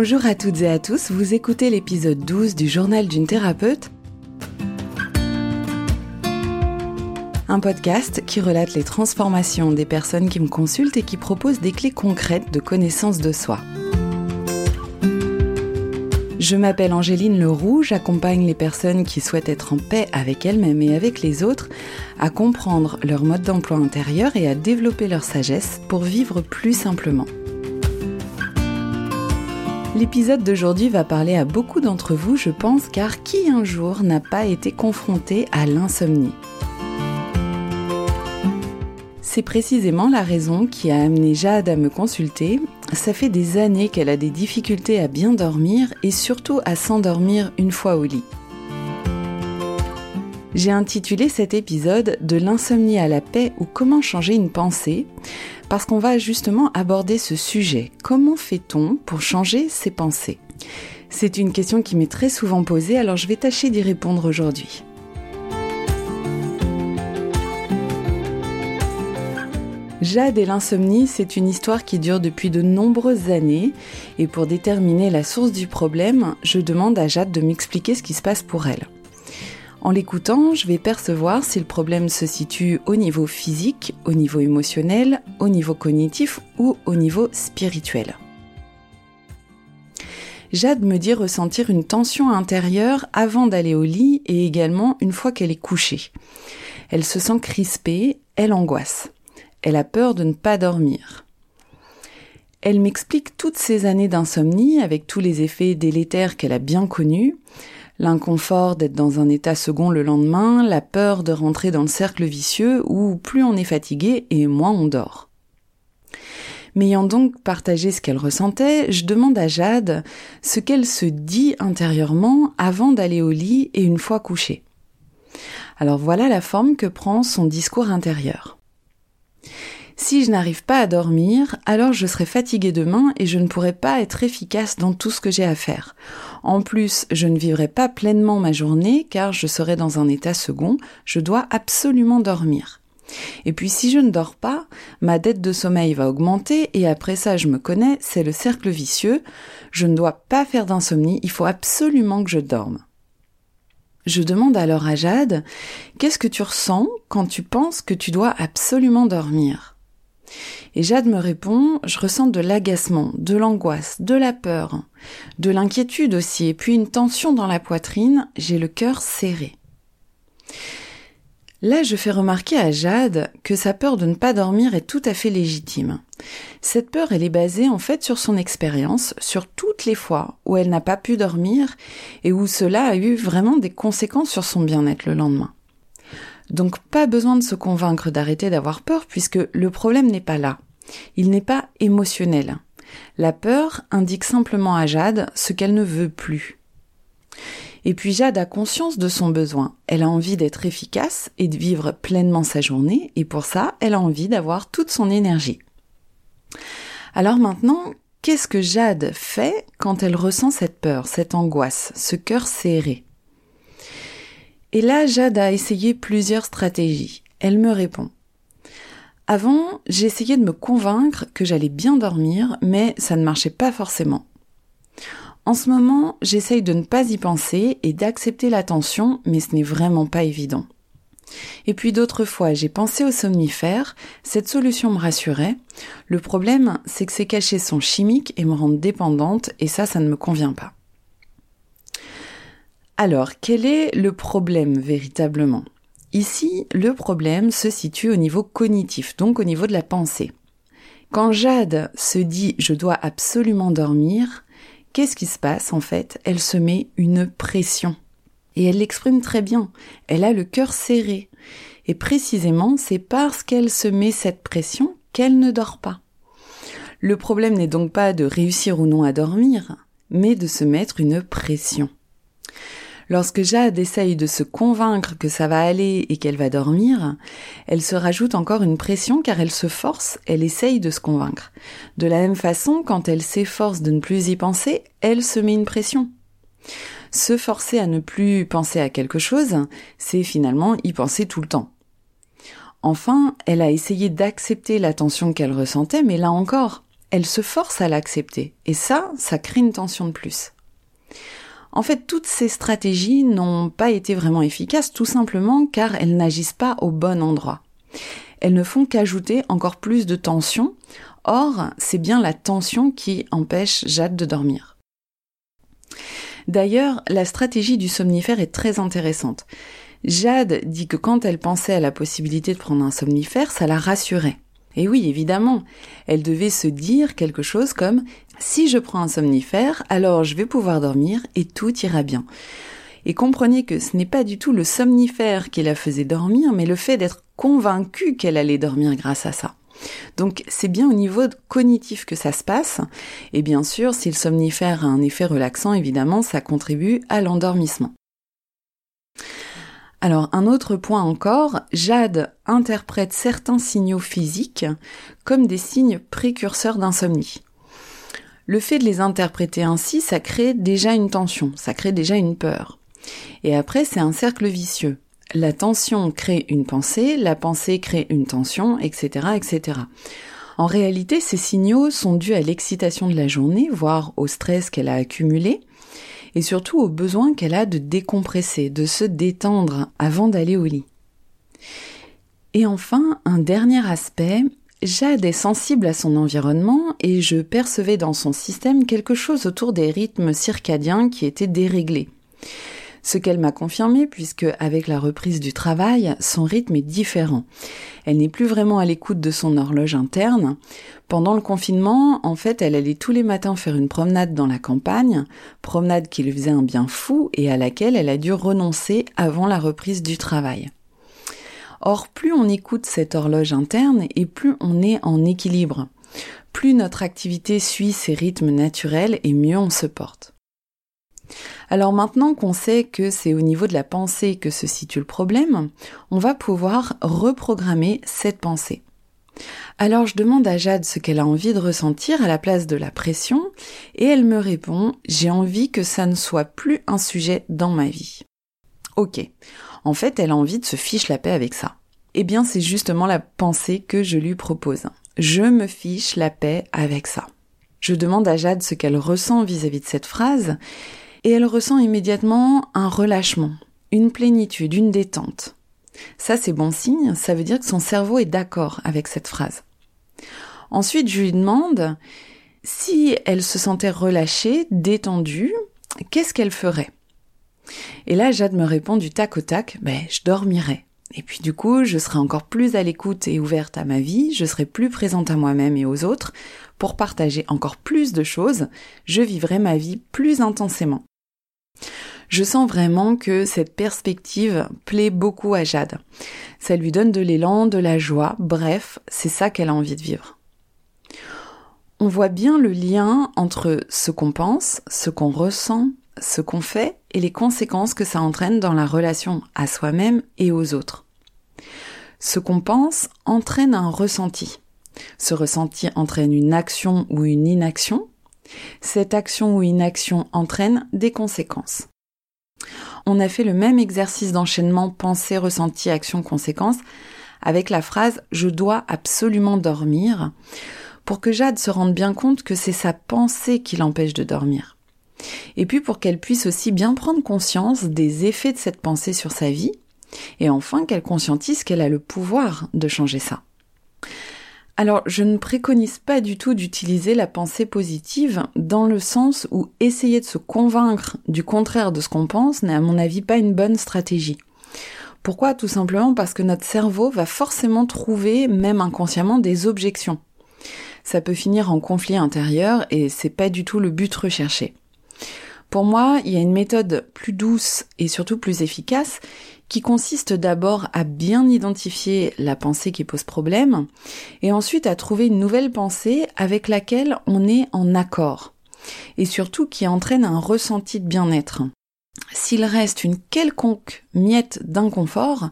Bonjour à toutes et à tous, vous écoutez l'épisode 12 du journal d'une thérapeute, un podcast qui relate les transformations des personnes qui me consultent et qui propose des clés concrètes de connaissance de soi. Je m'appelle Angéline Leroux, j'accompagne les personnes qui souhaitent être en paix avec elles-mêmes et avec les autres, à comprendre leur mode d'emploi intérieur et à développer leur sagesse pour vivre plus simplement. L'épisode d'aujourd'hui va parler à beaucoup d'entre vous, je pense, car qui un jour n'a pas été confronté à l'insomnie? C'est précisément la raison qui a amené Jade à me consulter. Ça fait des années qu'elle a des difficultés à bien dormir et surtout à s'endormir une fois au lit. J'ai intitulé cet épisode De l'insomnie à la paix ou comment changer une pensée parce qu'on va justement aborder ce sujet. Comment fait-on pour changer ses pensées? C'est une question qui m'est très souvent posée, alors je vais tâcher d'y répondre aujourd'hui. Jade et l'insomnie, c'est une histoire qui dure depuis de nombreuses années, et pour déterminer la source du problème, je demande à Jade de m'expliquer ce qui se passe pour elle. En l'écoutant, je vais percevoir si le problème se situe au niveau physique, au niveau émotionnel, au niveau cognitif ou au niveau spirituel. Jade me dit ressentir une tension intérieure avant d'aller au lit et également une fois qu'elle est couchée. Elle se sent crispée, elle angoisse. Elle a peur de ne pas dormir. Elle m'explique toutes ces années d'insomnie avec tous les effets délétères qu'elle a bien connus, l'inconfort d'être dans un état second le lendemain, la peur de rentrer dans le cercle vicieux où plus on est fatigué et moins on dort. M'ayant donc partagé ce qu'elle ressentait, je demande à Jade ce qu'elle se dit intérieurement avant d'aller au lit et une fois couchée. Alors voilà la forme que prend son discours intérieur. Si je n'arrive pas à dormir, alors je serai fatiguée demain et je ne pourrai pas être efficace dans tout ce que j'ai à faire. En plus, je ne vivrai pas pleinement ma journée car je serai dans un état second, je dois absolument dormir. Et puis si je ne dors pas, ma dette de sommeil va augmenter et après ça je me connais, c'est le cercle vicieux, je ne dois pas faire d'insomnie, il faut absolument que je dorme. Je demande alors à Jade, qu'est-ce que tu ressens quand tu penses que tu dois absolument dormir? Et Jade me répond, je ressens de l'agacement, de l'angoisse, de la peur, de l'inquiétude aussi, et puis une tension dans la poitrine, j'ai le cœur serré. Là, je fais remarquer à Jade que sa peur de ne pas dormir est tout à fait légitime. Cette peur, elle est basée en fait sur son expérience, sur toutes les fois où elle n'a pas pu dormir et où cela a eu vraiment des conséquences sur son bien-être le lendemain. Donc pas besoin de se convaincre d'arrêter d'avoir peur puisque le problème n'est pas là. Il n'est pas émotionnel. La peur indique simplement à Jade ce qu'elle ne veut plus. Et puis Jade a conscience de son besoin. Elle a envie d'être efficace et de vivre pleinement sa journée, et pour ça, elle a envie d'avoir toute son énergie. Alors maintenant, qu'est-ce que Jade fait quand elle ressent cette peur, cette angoisse, ce cœur serré? Et là, Jade a essayé plusieurs stratégies. Elle me répond. Avant, j'essayais de me convaincre que j'allais bien dormir, mais ça ne marchait pas forcément. En ce moment, j'essaye de ne pas y penser et d'accepter l'attention, mais ce n'est vraiment pas évident. Et puis d'autres fois, j'ai pensé au somnifère, cette solution me rassurait. Le problème, c'est que ces cachets sont chimiques et me rendent dépendante, et ça, ça ne me convient pas. Alors, quel est le problème véritablement? Ici, le problème se situe au niveau cognitif, donc au niveau de la pensée. Quand Jade se dit je dois absolument dormir, qu'est-ce qui se passe en fait? Elle se met une pression. Et elle l'exprime très bien. Elle a le cœur serré. Et précisément, c'est parce qu'elle se met cette pression qu'elle ne dort pas. Le problème n'est donc pas de réussir ou non à dormir, mais de se mettre une pression. Lorsque Jade essaye de se convaincre que ça va aller et qu'elle va dormir, elle se rajoute encore une pression car elle se force, elle essaye de se convaincre. De la même façon, quand elle s'efforce de ne plus y penser, elle se met une pression. Se forcer à ne plus penser à quelque chose, c'est finalement y penser tout le temps. Enfin, elle a essayé d'accepter la tension qu'elle ressentait, mais là encore, elle se force à l'accepter. Et ça, ça crée une tension de plus. En fait, toutes ces stratégies n'ont pas été vraiment efficaces, tout simplement car elles n'agissent pas au bon endroit. Elles ne font qu'ajouter encore plus de tension. Or, c'est bien la tension qui empêche Jade de dormir. D'ailleurs, la stratégie du somnifère est très intéressante. Jade dit que quand elle pensait à la possibilité de prendre un somnifère, ça la rassurait. Et oui, évidemment, elle devait se dire quelque chose comme si je prends un somnifère, alors je vais pouvoir dormir et tout ira bien. Et comprenez que ce n'est pas du tout le somnifère qui la faisait dormir, mais le fait d'être convaincue qu'elle allait dormir grâce à ça. Donc c'est bien au niveau cognitif que ça se passe. Et bien sûr, si le somnifère a un effet relaxant, évidemment, ça contribue à l'endormissement. Alors un autre point encore, Jade interprète certains signaux physiques comme des signes précurseurs d'insomnie. Le fait de les interpréter ainsi, ça crée déjà une tension, ça crée déjà une peur. Et après, c'est un cercle vicieux. La tension crée une pensée, la pensée crée une tension, etc., etc. En réalité, ces signaux sont dus à l'excitation de la journée, voire au stress qu'elle a accumulé, et surtout au besoin qu'elle a de décompresser, de se détendre avant d'aller au lit. Et enfin, un dernier aspect, Jade est sensible à son environnement et je percevais dans son système quelque chose autour des rythmes circadiens qui étaient déréglés. Ce qu'elle m'a confirmé puisque avec la reprise du travail, son rythme est différent. Elle n'est plus vraiment à l'écoute de son horloge interne. Pendant le confinement, en fait, elle allait tous les matins faire une promenade dans la campagne, promenade qui lui faisait un bien fou et à laquelle elle a dû renoncer avant la reprise du travail. Or, plus on écoute cette horloge interne et plus on est en équilibre. Plus notre activité suit ses rythmes naturels et mieux on se porte. Alors maintenant qu'on sait que c'est au niveau de la pensée que se situe le problème, on va pouvoir reprogrammer cette pensée. Alors je demande à Jade ce qu'elle a envie de ressentir à la place de la pression et elle me répond j'ai envie que ça ne soit plus un sujet dans ma vie. Ok, en fait elle a envie de se fiche la paix avec ça. Eh bien c'est justement la pensée que je lui propose. Je me fiche la paix avec ça. Je demande à Jade ce qu'elle ressent vis-à-vis -vis de cette phrase et elle ressent immédiatement un relâchement, une plénitude, une détente. Ça, c'est bon signe, ça veut dire que son cerveau est d'accord avec cette phrase. Ensuite, je lui demande si elle se sentait relâchée, détendue, qu'est-ce qu'elle ferait? Et là, Jade me répond du tac au tac, ben, je dormirais. Et puis du coup, je serai encore plus à l'écoute et ouverte à ma vie, je serai plus présente à moi-même et aux autres pour partager encore plus de choses, je vivrai ma vie plus intensément. Je sens vraiment que cette perspective plaît beaucoup à Jade. Ça lui donne de l'élan, de la joie, bref, c'est ça qu'elle a envie de vivre. On voit bien le lien entre ce qu'on pense, ce qu'on ressent, ce qu'on fait et les conséquences que ça entraîne dans la relation à soi-même et aux autres. Ce qu'on pense entraîne un ressenti. Ce ressenti entraîne une action ou une inaction. Cette action ou inaction entraîne des conséquences. On a fait le même exercice d'enchaînement pensée, ressenti, action, conséquence avec la phrase je dois absolument dormir pour que Jade se rende bien compte que c'est sa pensée qui l'empêche de dormir. Et puis pour qu'elle puisse aussi bien prendre conscience des effets de cette pensée sur sa vie, et enfin qu'elle conscientise qu'elle a le pouvoir de changer ça. Alors, je ne préconise pas du tout d'utiliser la pensée positive dans le sens où essayer de se convaincre du contraire de ce qu'on pense n'est à mon avis pas une bonne stratégie. Pourquoi? Tout simplement parce que notre cerveau va forcément trouver, même inconsciemment, des objections. Ça peut finir en conflit intérieur et c'est pas du tout le but recherché. Pour moi, il y a une méthode plus douce et surtout plus efficace qui consiste d'abord à bien identifier la pensée qui pose problème et ensuite à trouver une nouvelle pensée avec laquelle on est en accord et surtout qui entraîne un ressenti de bien-être. S'il reste une quelconque miette d'inconfort,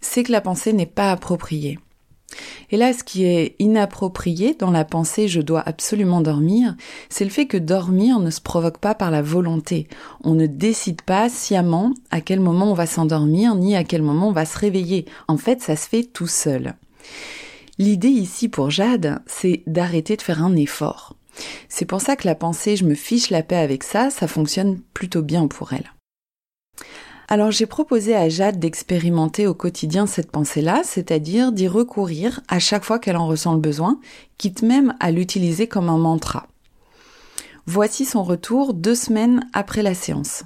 c'est que la pensée n'est pas appropriée. Et là, ce qui est inapproprié dans la pensée je dois absolument dormir, c'est le fait que dormir ne se provoque pas par la volonté. On ne décide pas sciemment à quel moment on va s'endormir, ni à quel moment on va se réveiller. En fait, ça se fait tout seul. L'idée ici pour Jade, c'est d'arrêter de faire un effort. C'est pour ça que la pensée je me fiche la paix avec ça, ça fonctionne plutôt bien pour elle. Alors j'ai proposé à Jade d'expérimenter au quotidien cette pensée-là, c'est-à-dire d'y recourir à chaque fois qu'elle en ressent le besoin, quitte même à l'utiliser comme un mantra. Voici son retour deux semaines après la séance.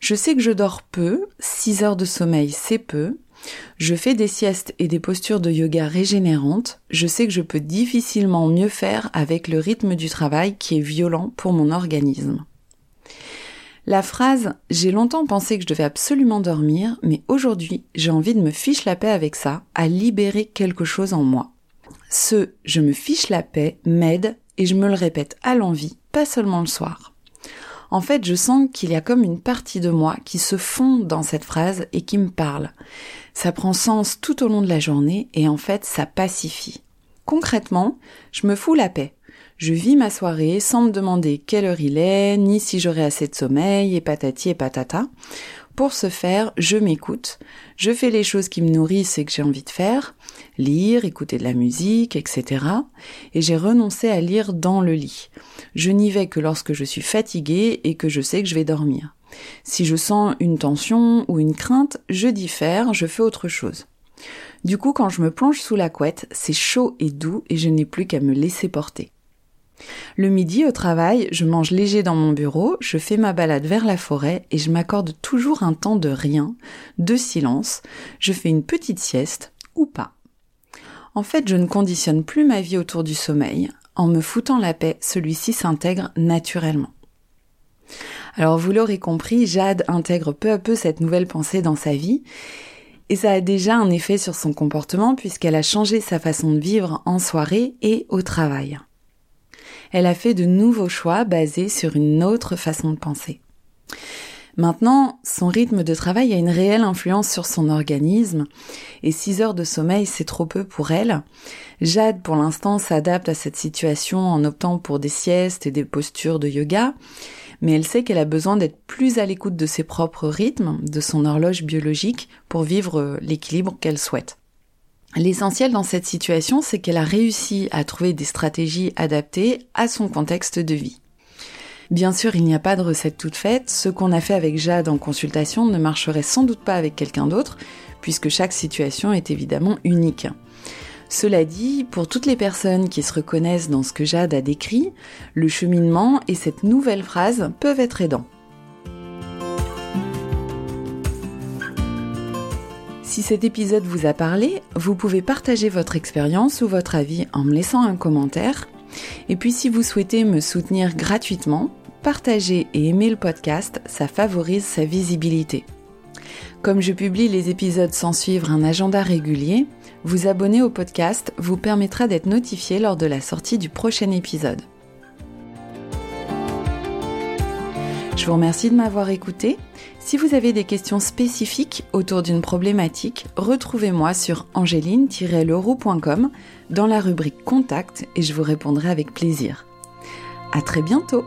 Je sais que je dors peu, 6 heures de sommeil c'est peu, je fais des siestes et des postures de yoga régénérantes, je sais que je peux difficilement mieux faire avec le rythme du travail qui est violent pour mon organisme. La phrase J'ai longtemps pensé que je devais absolument dormir, mais aujourd'hui j'ai envie de me fiche la paix avec ça, à libérer quelque chose en moi. Ce Je me fiche la paix m'aide et je me le répète à l'envie, pas seulement le soir. En fait, je sens qu'il y a comme une partie de moi qui se fond dans cette phrase et qui me parle. Ça prend sens tout au long de la journée et en fait, ça pacifie. Concrètement, je me fous la paix. Je vis ma soirée sans me demander quelle heure il est, ni si j'aurai assez de sommeil, et patati et patata. Pour ce faire, je m'écoute, je fais les choses qui me nourrissent et que j'ai envie de faire, lire, écouter de la musique, etc. Et j'ai renoncé à lire dans le lit. Je n'y vais que lorsque je suis fatiguée et que je sais que je vais dormir. Si je sens une tension ou une crainte, je diffère, je fais autre chose. Du coup, quand je me plonge sous la couette, c'est chaud et doux et je n'ai plus qu'à me laisser porter. Le midi au travail, je mange léger dans mon bureau, je fais ma balade vers la forêt et je m'accorde toujours un temps de rien, de silence, je fais une petite sieste ou pas. En fait, je ne conditionne plus ma vie autour du sommeil. En me foutant la paix, celui-ci s'intègre naturellement. Alors vous l'aurez compris, Jade intègre peu à peu cette nouvelle pensée dans sa vie et ça a déjà un effet sur son comportement puisqu'elle a changé sa façon de vivre en soirée et au travail elle a fait de nouveaux choix basés sur une autre façon de penser. Maintenant, son rythme de travail a une réelle influence sur son organisme, et 6 heures de sommeil, c'est trop peu pour elle. Jade, pour l'instant, s'adapte à cette situation en optant pour des siestes et des postures de yoga, mais elle sait qu'elle a besoin d'être plus à l'écoute de ses propres rythmes, de son horloge biologique, pour vivre l'équilibre qu'elle souhaite. L'essentiel dans cette situation, c'est qu'elle a réussi à trouver des stratégies adaptées à son contexte de vie. Bien sûr, il n'y a pas de recette toute faite. Ce qu'on a fait avec Jade en consultation ne marcherait sans doute pas avec quelqu'un d'autre, puisque chaque situation est évidemment unique. Cela dit, pour toutes les personnes qui se reconnaissent dans ce que Jade a décrit, le cheminement et cette nouvelle phrase peuvent être aidants. Si cet épisode vous a parlé, vous pouvez partager votre expérience ou votre avis en me laissant un commentaire. Et puis si vous souhaitez me soutenir gratuitement, partager et aimer le podcast, ça favorise sa visibilité. Comme je publie les épisodes sans suivre un agenda régulier, vous abonner au podcast vous permettra d'être notifié lors de la sortie du prochain épisode. Je vous remercie de m'avoir écouté si vous avez des questions spécifiques autour d'une problématique, retrouvez-moi sur angéline-leroux.com dans la rubrique Contact et je vous répondrai avec plaisir. À très bientôt!